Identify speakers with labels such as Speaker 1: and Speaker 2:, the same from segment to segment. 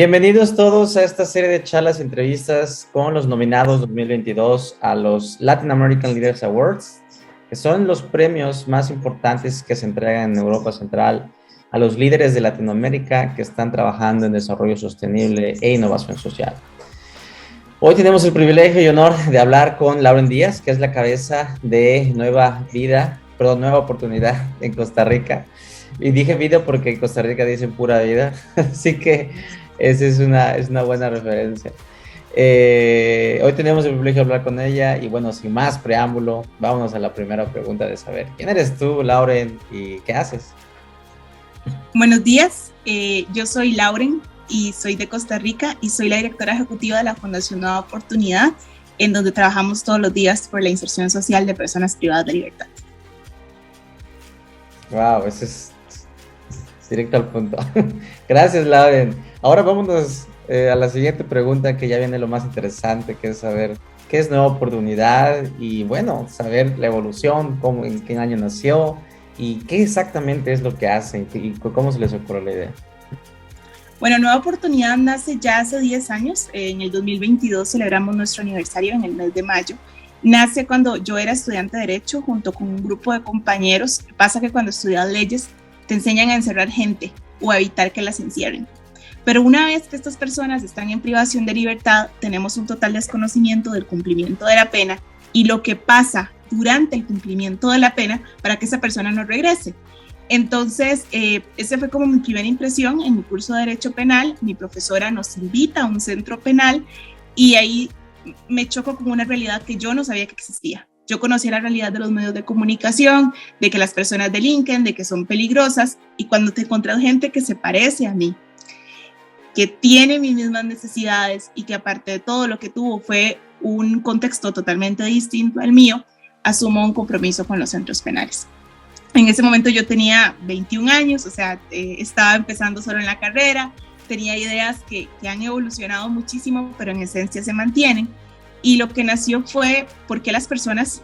Speaker 1: Bienvenidos todos a esta serie de charlas y entrevistas con los nominados 2022 a los Latin American Leaders Awards, que son los premios más importantes que se entregan en Europa Central a los líderes de Latinoamérica que están trabajando en desarrollo sostenible e innovación social. Hoy tenemos el privilegio y honor de hablar con Lauren Díaz, que es la cabeza de Nueva Vida, perdón, Nueva Oportunidad en Costa Rica. Y dije vida porque en Costa Rica dicen pura vida, así que esa es una, es una buena referencia. Eh, hoy tenemos el privilegio de hablar con ella y bueno, sin más preámbulo, vámonos a la primera pregunta de saber, ¿quién eres tú, Lauren, y qué haces?
Speaker 2: Buenos días, eh, yo soy Lauren, y soy de Costa Rica y soy la directora ejecutiva de la Fundación Nueva Oportunidad, en donde trabajamos todos los días por la inserción social de personas privadas de libertad.
Speaker 1: Wow, eso es directo al punto. Gracias, Lauren. Ahora vámonos eh, a la siguiente pregunta, que ya viene lo más interesante, que es saber qué es Nueva Oportunidad y, bueno, saber la evolución, cómo, en qué año nació y qué exactamente es lo que hace y cómo se les ocurrió la idea.
Speaker 2: Bueno, Nueva Oportunidad nace ya hace 10 años. En el 2022 celebramos nuestro aniversario en el mes de mayo. Nace cuando yo era estudiante de Derecho junto con un grupo de compañeros. Pasa que cuando estudias leyes te enseñan a encerrar gente o a evitar que las encierren. Pero una vez que estas personas están en privación de libertad, tenemos un total desconocimiento del cumplimiento de la pena y lo que pasa durante el cumplimiento de la pena para que esa persona no regrese. Entonces, eh, esa fue como mi primera impresión en mi curso de Derecho Penal. Mi profesora nos invita a un centro penal y ahí me choco con una realidad que yo no sabía que existía. Yo conocía la realidad de los medios de comunicación, de que las personas delinquen, de que son peligrosas y cuando te encuentras gente que se parece a mí, que tiene mis mismas necesidades y que aparte de todo lo que tuvo fue un contexto totalmente distinto al mío, asumo un compromiso con los centros penales. En ese momento yo tenía 21 años, o sea, eh, estaba empezando solo en la carrera, tenía ideas que, que, han evolucionado muchísimo, pero en esencia se mantienen. Y lo que nació fue por qué las personas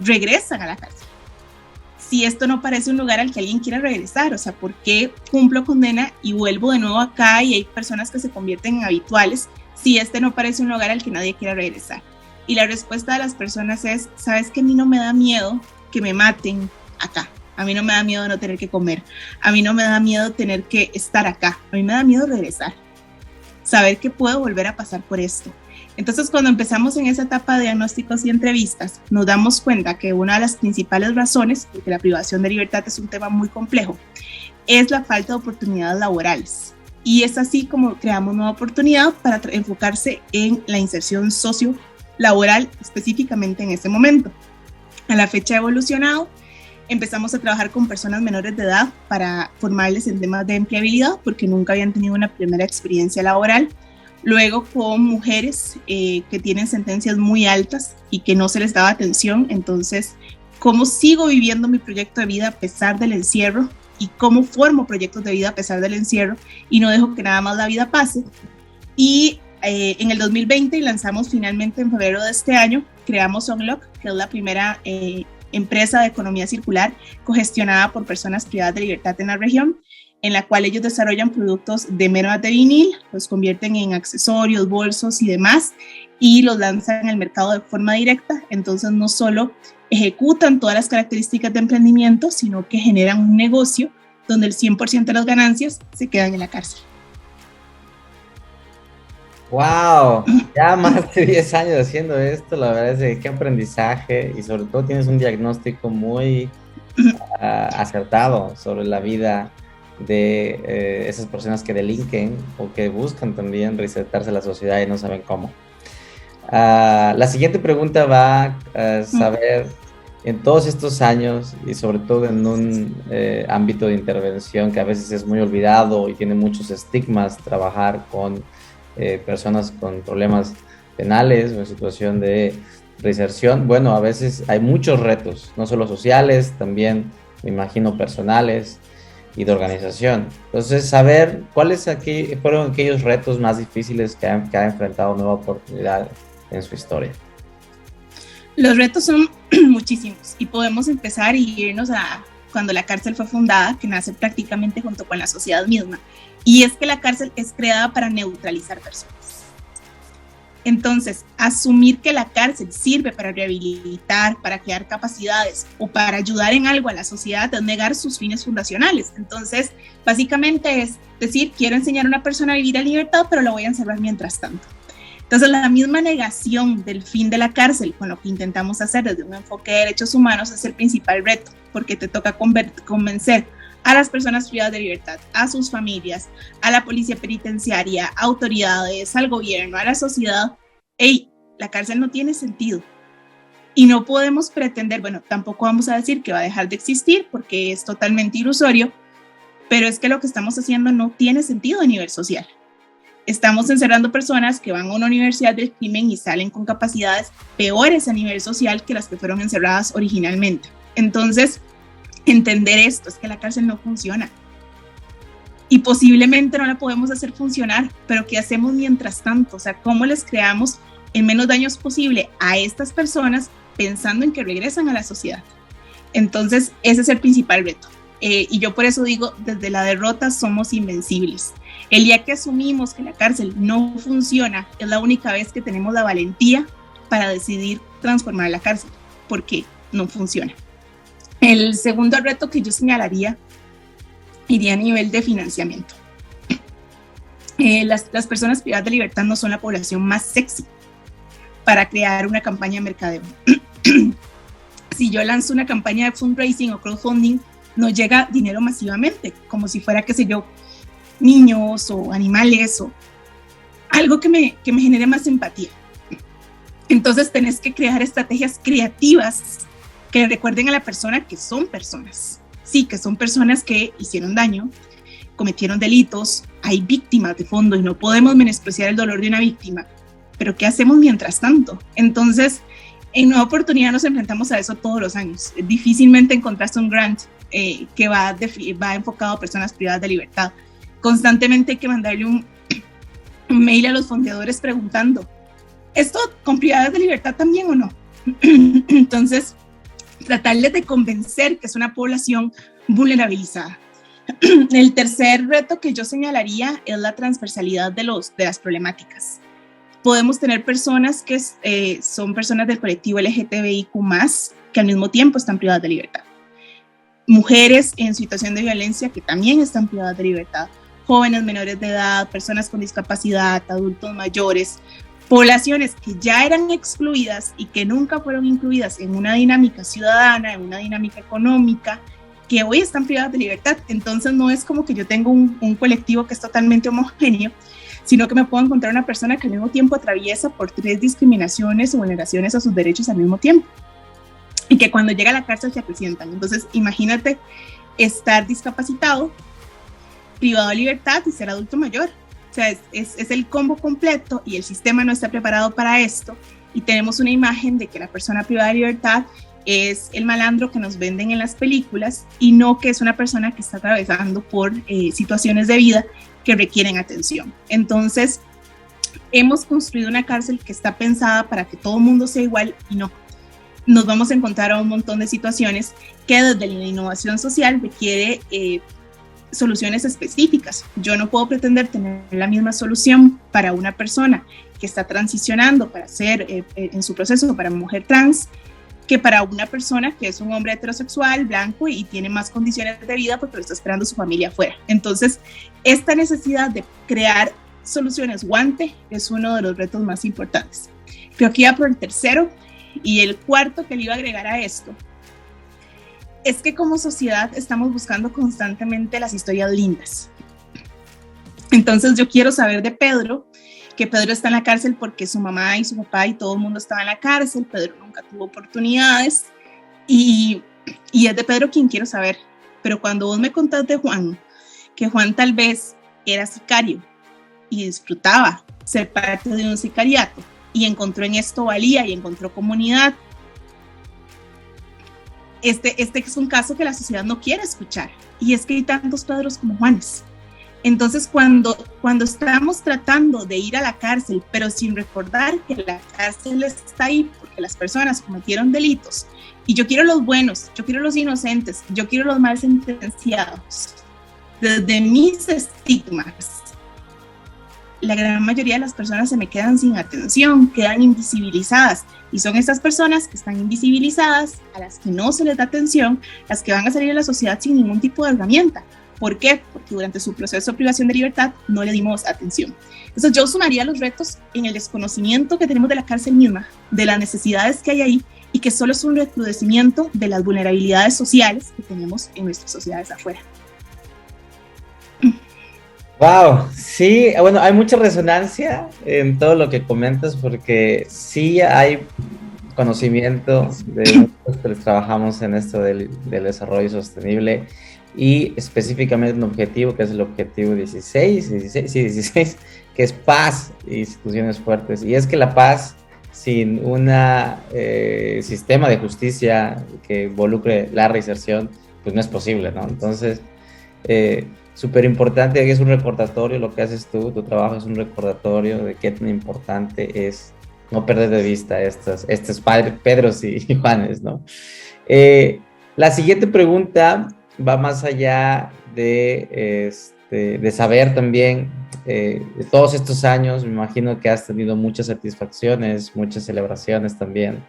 Speaker 2: regresan a la cárcel. Si esto no parece un lugar al que alguien quiera regresar, o sea, ¿por qué cumplo condena y vuelvo de nuevo acá y hay personas que se convierten en habituales si este no parece un lugar al que nadie quiera regresar? Y la respuesta de las personas es, sabes que a mí no me da miedo que me maten, acá. A mí no me da miedo no tener que comer. A mí no me da miedo tener que estar acá. A mí me da miedo regresar. Saber que puedo volver a pasar por esto. Entonces, cuando empezamos en esa etapa de diagnósticos y entrevistas, nos damos cuenta que una de las principales razones, porque la privación de libertad es un tema muy complejo, es la falta de oportunidades laborales. Y es así como creamos una oportunidad para enfocarse en la inserción socio-laboral específicamente en este momento. A la fecha ha evolucionado empezamos a trabajar con personas menores de edad para formarles en temas de empleabilidad porque nunca habían tenido una primera experiencia laboral. Luego con mujeres eh, que tienen sentencias muy altas y que no se les daba atención. Entonces, ¿cómo sigo viviendo mi proyecto de vida a pesar del encierro? ¿Y cómo formo proyectos de vida a pesar del encierro? Y no dejo que nada más la vida pase. Y eh, en el 2020 lanzamos finalmente en febrero de este año, creamos Unlock, que es la primera eh, empresa de economía circular cogestionada por personas privadas de libertad en la región, en la cual ellos desarrollan productos de merma de vinil, los convierten en accesorios, bolsos y demás, y los lanzan el mercado de forma directa. Entonces no solo ejecutan todas las características de emprendimiento, sino que generan un negocio donde el 100% de las ganancias se quedan en la cárcel.
Speaker 1: Wow, ya más de 10 años haciendo esto, la verdad es que qué aprendizaje y sobre todo tienes un diagnóstico muy ah, acertado sobre la vida de eh, esas personas que delinquen o que buscan también reinsertarse a la sociedad y no saben cómo. Ah, la siguiente pregunta va a saber, en todos estos años y sobre todo en un eh, ámbito de intervención que a veces es muy olvidado y tiene muchos estigmas, trabajar con eh, personas con problemas penales o en situación de reinserción, bueno, a veces hay muchos retos, no solo sociales, también me imagino personales y de organización. Entonces, saber cuáles aquí fueron aquellos retos más difíciles que, han, que ha enfrentado Nueva Oportunidad en su historia.
Speaker 2: Los retos son muchísimos y podemos empezar y irnos a cuando la cárcel fue fundada, que nace prácticamente junto con la sociedad misma, y es que la cárcel es creada para neutralizar personas. Entonces, asumir que la cárcel sirve para rehabilitar, para crear capacidades o para ayudar en algo a la sociedad es negar sus fines fundacionales. Entonces, básicamente es decir, quiero enseñar a una persona a vivir en libertad, pero la voy a encerrar mientras tanto. Entonces, la misma negación del fin de la cárcel con lo que intentamos hacer desde un enfoque de derechos humanos es el principal reto, porque te toca convencer a las personas privadas de libertad, a sus familias, a la policía penitenciaria, a autoridades, al gobierno, a la sociedad. Hey, la cárcel no tiene sentido. Y no podemos pretender, bueno, tampoco vamos a decir que va a dejar de existir porque es totalmente ilusorio, pero es que lo que estamos haciendo no tiene sentido a nivel social. Estamos encerrando personas que van a una universidad del crimen y salen con capacidades peores a nivel social que las que fueron encerradas originalmente. Entonces, entender esto, es que la cárcel no funciona. Y posiblemente no la podemos hacer funcionar, pero ¿qué hacemos mientras tanto? O sea, ¿cómo les creamos el menos daños posible a estas personas pensando en que regresan a la sociedad? Entonces, ese es el principal reto. Eh, y yo por eso digo, desde la derrota somos invencibles. El día que asumimos que la cárcel no funciona, es la única vez que tenemos la valentía para decidir transformar la cárcel, porque no funciona. El segundo reto que yo señalaría iría a nivel de financiamiento. Eh, las, personas privadas de libertad no son la población más sexy para crear una campaña de mercadeo. si yo lanzo una campaña de fundraising o crowdfunding, no llega dinero masivamente, como si fuera, qué sé yo, niños o animales o algo que me, que me genere más empatía. Entonces tenés que crear estrategias creativas que recuerden a la persona que son personas. Sí, que son personas que hicieron daño, cometieron delitos, hay víctimas de fondo y no podemos menospreciar el dolor de una víctima. Pero ¿qué hacemos mientras tanto? Entonces, en Nueva Oportunidad nos enfrentamos a eso todos los años. Difícilmente encontraste un grant eh, que va, va enfocado a personas privadas de libertad. Constantemente hay que mandarle un, un mail a los fondeadores preguntando, ¿esto con privadas de libertad también o no? Entonces, tratarles de convencer que es una población vulnerabilizada. El tercer reto que yo señalaría es la transversalidad de, los, de las problemáticas. Podemos tener personas que eh, son personas del colectivo LGTBIQ, que al mismo tiempo están privadas de libertad. Mujeres en situación de violencia que también están privadas de libertad. Jóvenes menores de edad, personas con discapacidad, adultos mayores, poblaciones que ya eran excluidas y que nunca fueron incluidas en una dinámica ciudadana, en una dinámica económica, que hoy están privadas de libertad. Entonces no es como que yo tengo un, colectivo que es totalmente homogéneo, sino que me puedo encontrar una persona que al mismo tiempo atraviesa por tres discriminaciones o vulneraciones a sus derechos al mismo tiempo. Y que cuando llega a la cárcel se presentan. Entonces imagínate estar discapacitado, privado de libertad y ser adulto mayor o sea, es, es, el combo completo y el sistema no está preparado para esto y tenemos una imagen de que la persona privada de libertad es el malandro que nos venden en las películas y no que es una persona que está atravesando por eh, situaciones de vida que requieren atención. Entonces, hemos construido una cárcel que está pensada para que todo el mundo sea igual y no. Nos vamos a encontrar a un montón de situaciones que desde la innovación social requiere eh, soluciones específicas. Yo no puedo pretender tener la misma solución para una persona que está transicionando para ser eh, eh, en su proceso para mujer trans que para una persona que es un hombre heterosexual, blanco y tiene más condiciones de vida porque lo está esperando su familia afuera. Entonces, esta necesidad de crear soluciones guante es uno de los retos más importantes. Creo que iba por el tercero y el cuarto que le iba a agregar a esto es que como sociedad estamos buscando constantemente las historias lindas. Entonces yo quiero saber de Pedro, que Pedro está en la cárcel porque su mamá y su papá y todo el mundo estaba en la cárcel, Pedro nunca tuvo oportunidades y, y es de Pedro quien quiero saber. Pero cuando vos me contás de Juan, que Juan tal vez era sicario y disfrutaba ser parte de un sicariato y encontró en esto valía y encontró comunidad este, este es un caso que la sociedad no quiere escuchar. Y es que hay tantos Pedros como Juanes. Entonces, cuando, cuando estamos tratando de ir a la cárcel, pero sin recordar que la cárcel está ahí porque las personas cometieron delitos, y yo quiero los buenos, yo quiero los inocentes, yo quiero los mal sentenciados, desde mis estigmas, la gran mayoría de las personas se me quedan sin atención, quedan invisibilizadas. Y son estas personas que están invisibilizadas, a las que no se les da atención, las que van a salir de la sociedad sin ningún tipo de herramienta. ¿Por qué? Porque durante su proceso de privación de libertad no le dimos atención. Entonces yo sumaría los retos en el desconocimiento que tenemos de la cárcel misma, de las necesidades que hay ahí y que solo es un recrudecimiento de las vulnerabilidades sociales que tenemos en nuestras sociedades afuera.
Speaker 1: Wow, sí, bueno, hay mucha resonancia en todo lo que comentas porque sí hay conocimiento de nosotros que trabajamos en esto del, desarrollo sostenible y específicamente un objetivo que es el objetivo 16, 16, sí, 16, que es paz e instituciones fuertes. Y es que la paz sin un eh, sistema de justicia que involucre la reinserción, pues no es posible, ¿no? Entonces, eh, súper importante, es un recordatorio lo que haces tú, tu trabajo es un recordatorio de qué tan importante es no perder de vista estos, estos padres, Pedros y Juanes, ¿no? Eh, la siguiente pregunta va más allá de, este, de saber también, eh, de todos estos años, me imagino que has tenido muchas satisfacciones, muchas celebraciones también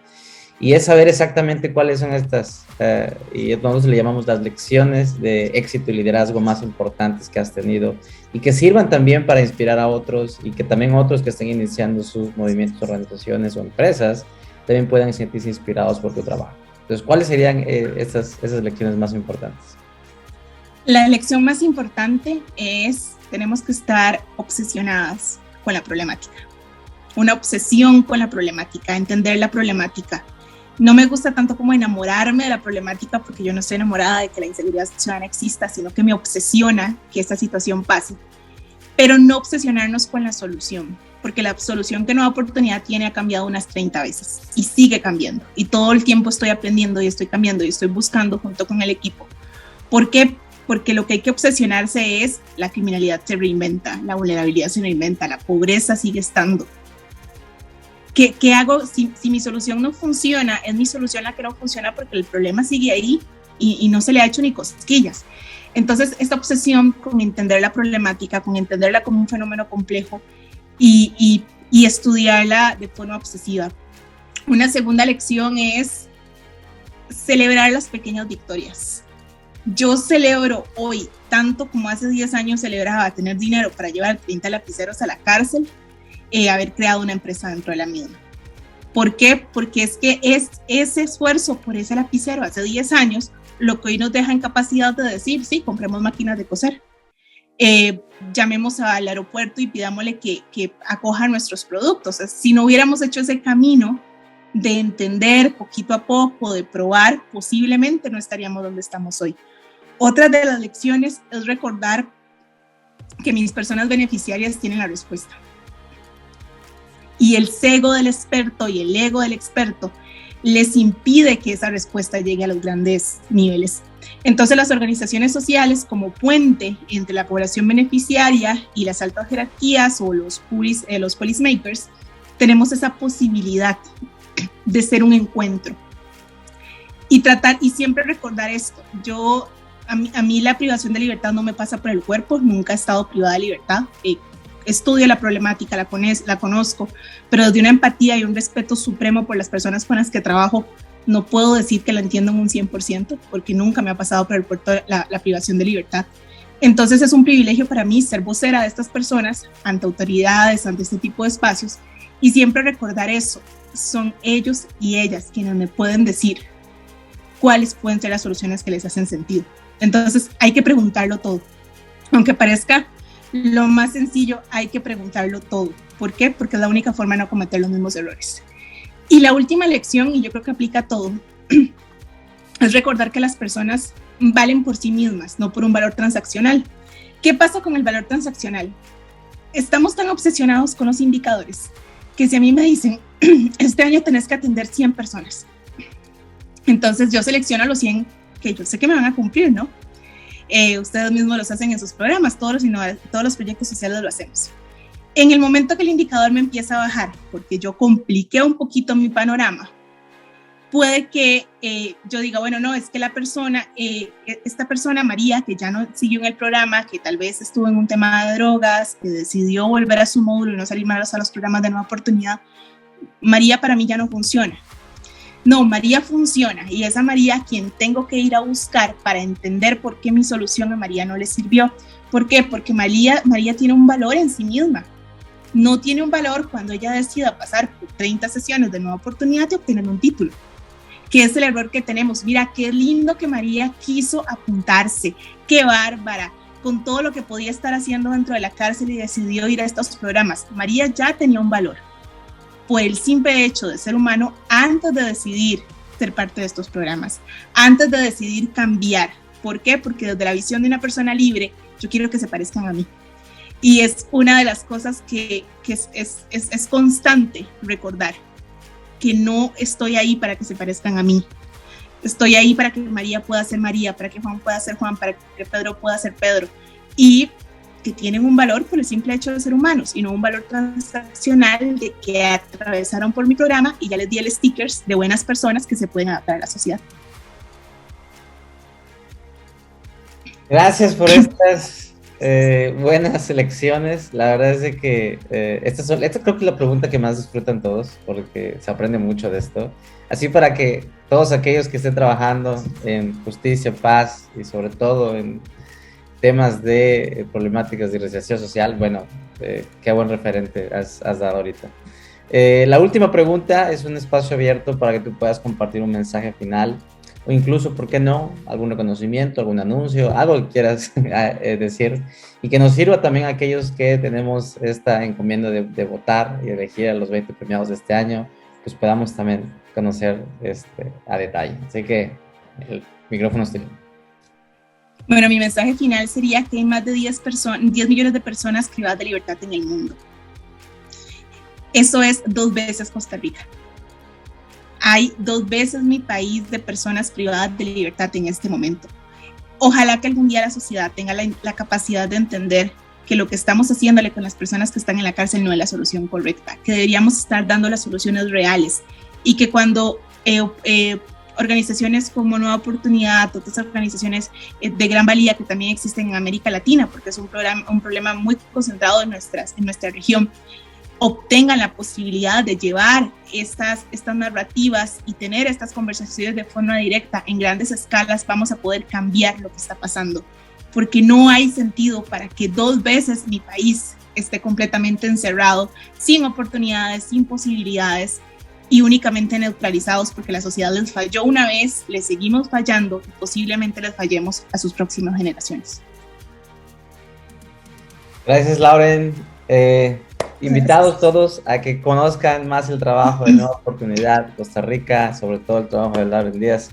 Speaker 1: y es saber exactamente cuáles son estas, eh, y nosotros le llamamos las lecciones de éxito y liderazgo más importantes que has tenido y que sirvan también para inspirar a otros y que también otros que estén iniciando sus movimientos, organizaciones o empresas también puedan sentirse inspirados por tu trabajo. Entonces, ¿cuáles serían eh, esas, esas lecciones más importantes?
Speaker 2: La lección más importante es, tenemos que estar obsesionadas con la problemática. Una obsesión con la problemática, entender la problemática, no me gusta tanto como enamorarme de la problemática porque yo no estoy enamorada de que la inseguridad ciudadana exista, sino que me obsesiona que esta situación pase. Pero no obsesionarnos con la solución, porque la solución que Nueva Oportunidad tiene ha cambiado unas 30 veces y sigue cambiando. Y todo el tiempo estoy aprendiendo y estoy cambiando y estoy buscando junto con el equipo. ¿Por qué? Porque lo que hay que obsesionarse es la criminalidad se reinventa, la vulnerabilidad se reinventa, la pobreza sigue estando ¿Qué, hago si, mi solución no funciona? Es mi solución la que no funciona porque el problema sigue ahí y, no se le ha hecho ni cosquillas. Entonces, esta obsesión con entender la problemática, con entenderla como un fenómeno complejo y, y estudiarla de forma obsesiva. Una segunda lección es celebrar las pequeñas victorias. Yo celebro hoy, tanto como hace 10 años celebraba tener dinero para llevar 30 lapiceros a la cárcel, eh, haber creado una empresa dentro de la misma. ¿Por qué? Porque es que es ese esfuerzo por ese lapicero hace 10 años lo que hoy nos deja en capacidad de decir, sí, compremos máquinas de coser. Eh, llamemos al aeropuerto y pidámosle que, que acoja nuestros productos. si no hubiéramos hecho ese camino de entender poquito a poco, de probar, posiblemente no estaríamos donde estamos hoy. Otra de las lecciones es recordar que mis personas beneficiarias tienen la respuesta y el cego del experto y el ego del experto les impide que esa respuesta llegue a los grandes niveles. Entonces las organizaciones sociales como puente entre la población beneficiaria y las altas jerarquías o los, pulis, eh, los policymakers, tenemos esa posibilidad de ser un encuentro y tratar y siempre recordar esto. Yo, a mí, a mí la privación de libertad no me pasa por el cuerpo, nunca he estado privada de libertad. Eh, estudio la problemática, la, conozco, pero de una empatía y un respeto supremo por las personas con las que trabajo, no puedo decir que la entiendo en un 100% porque nunca me ha pasado por el puerto la, la privación de libertad. Entonces es un privilegio para mí ser vocera de estas personas ante autoridades, ante este tipo de espacios y siempre recordar eso. Son ellos y ellas quienes me pueden decir cuáles pueden ser las soluciones que les hacen sentido. Entonces hay que preguntarlo todo. Aunque parezca lo más sencillo, hay que preguntarlo todo. ¿Por qué? Porque es la única forma de no cometer los mismos errores. Y la última lección, y yo creo que aplica a todo, es recordar que las personas valen por sí mismas, no por un valor transaccional. ¿Qué pasa con el valor transaccional? Estamos tan obsesionados con los indicadores que si a mí me dicen, este año tenés que atender 100 personas, entonces yo selecciono los 100 que yo sé que me van a cumplir, ¿no? Eh, ustedes mismos los hacen en sus programas, todos los, todos los proyectos sociales lo hacemos. En el momento que el indicador me empieza a bajar, porque yo compliqué un poquito mi panorama, puede que eh, yo diga, bueno, no, es que la persona, eh, esta persona, María, que ya no siguió en el programa, que tal vez estuvo en un tema de drogas, que decidió volver a su módulo y no salir más a los programas de nueva oportunidad, María para mí ya no funciona. No, María funciona y es a María quien tengo que ir a buscar para entender por qué mi solución a María no le sirvió. ¿Por qué? Porque María, María tiene un valor en sí misma. No tiene un valor cuando ella decida pasar por 30 sesiones de nueva oportunidad y obtener un título que es el error que tenemos. Mira, qué lindo que María quiso apuntarse, qué bárbara, con todo lo que podía estar haciendo dentro de la cárcel y decidió ir a estos programas. María ya tenía un valor por el simple hecho de ser humano antes de decidir ser parte de estos programas, antes de decidir cambiar. ¿Por qué? Porque desde la visión de una persona libre, yo quiero que se parezcan a mí. Y es una de las cosas que, que es, es, es constante recordar que no estoy ahí para que se parezcan a mí. Estoy ahí para que María pueda ser María, para que Juan pueda ser Juan, para que Pedro pueda ser Pedro. Y que tienen un valor por el simple hecho de ser humanos y no un valor transaccional de que atravesaron por mi programa y ya les di el stickers de buenas personas que se pueden adaptar a la sociedad.
Speaker 1: Gracias por estas eh, buenas elecciones. La verdad es de que eh, esta, creo que es la pregunta que más disfrutan todos, porque se aprende mucho de esto. Así para que todos aquellos que estén trabajando en justicia, paz y sobre todo en temas de eh, problemáticas de residencia social, bueno, qué buen referente has, has dado ahorita. la última pregunta es un espacio abierto para que tú puedas compartir un mensaje final o incluso, ¿por qué no? Algún reconocimiento, algún anuncio, algo que quieras eh, decir y que nos sirva también a aquellos que tenemos esta encomienda de, votar y elegir a los 20 premiados de este año, pues podamos también conocer este, a detalle. Así que el micrófono es tuyo.
Speaker 2: Bueno, mi mensaje final sería que hay más de 10, 10 millones de personas privadas de libertad en el mundo. Eso es dos veces Costa Rica hay dos veces mi país de personas privadas de libertad en este momento. Ojalá que algún día la sociedad tenga la, capacidad de entender que lo que estamos haciéndole con las personas que están en la cárcel no es la solución correcta, que deberíamos estar dando las soluciones reales y que cuando eh, eh, organizaciones como Nueva Oportunidad, otras organizaciones eh, de gran valía que también existen en América Latina, porque es un, problema muy concentrado en, nuestras, en nuestra región, obtengan la posibilidad de llevar estas, estas narrativas y tener estas conversaciones de forma directa en grandes escalas, vamos a poder cambiar lo que está pasando. Porque no hay sentido para que dos veces mi país esté completamente encerrado, sin oportunidades, sin posibilidades y únicamente neutralizados porque la sociedad les falló una vez, les seguimos fallando y posiblemente les fallemos a sus próximas generaciones.
Speaker 1: Gracias, Lauren. Eh, invitados todos a que conozcan más el trabajo de Nueva Oportunidad Costa Rica, sobre todo el trabajo de Lauren Díaz,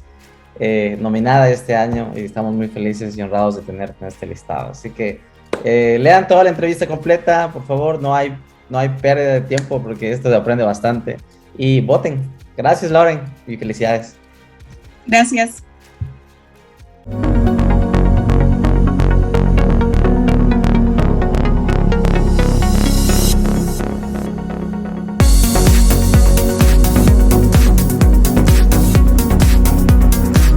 Speaker 1: eh, nominada este año y estamos muy felices y honrados de tenerte en este listado. Así que eh, lean toda la entrevista completa, por favor, no hay, no hay pérdida de tiempo porque esto se aprende bastante. Y voten. Gracias, Lauren, y felicidades.
Speaker 2: Gracias.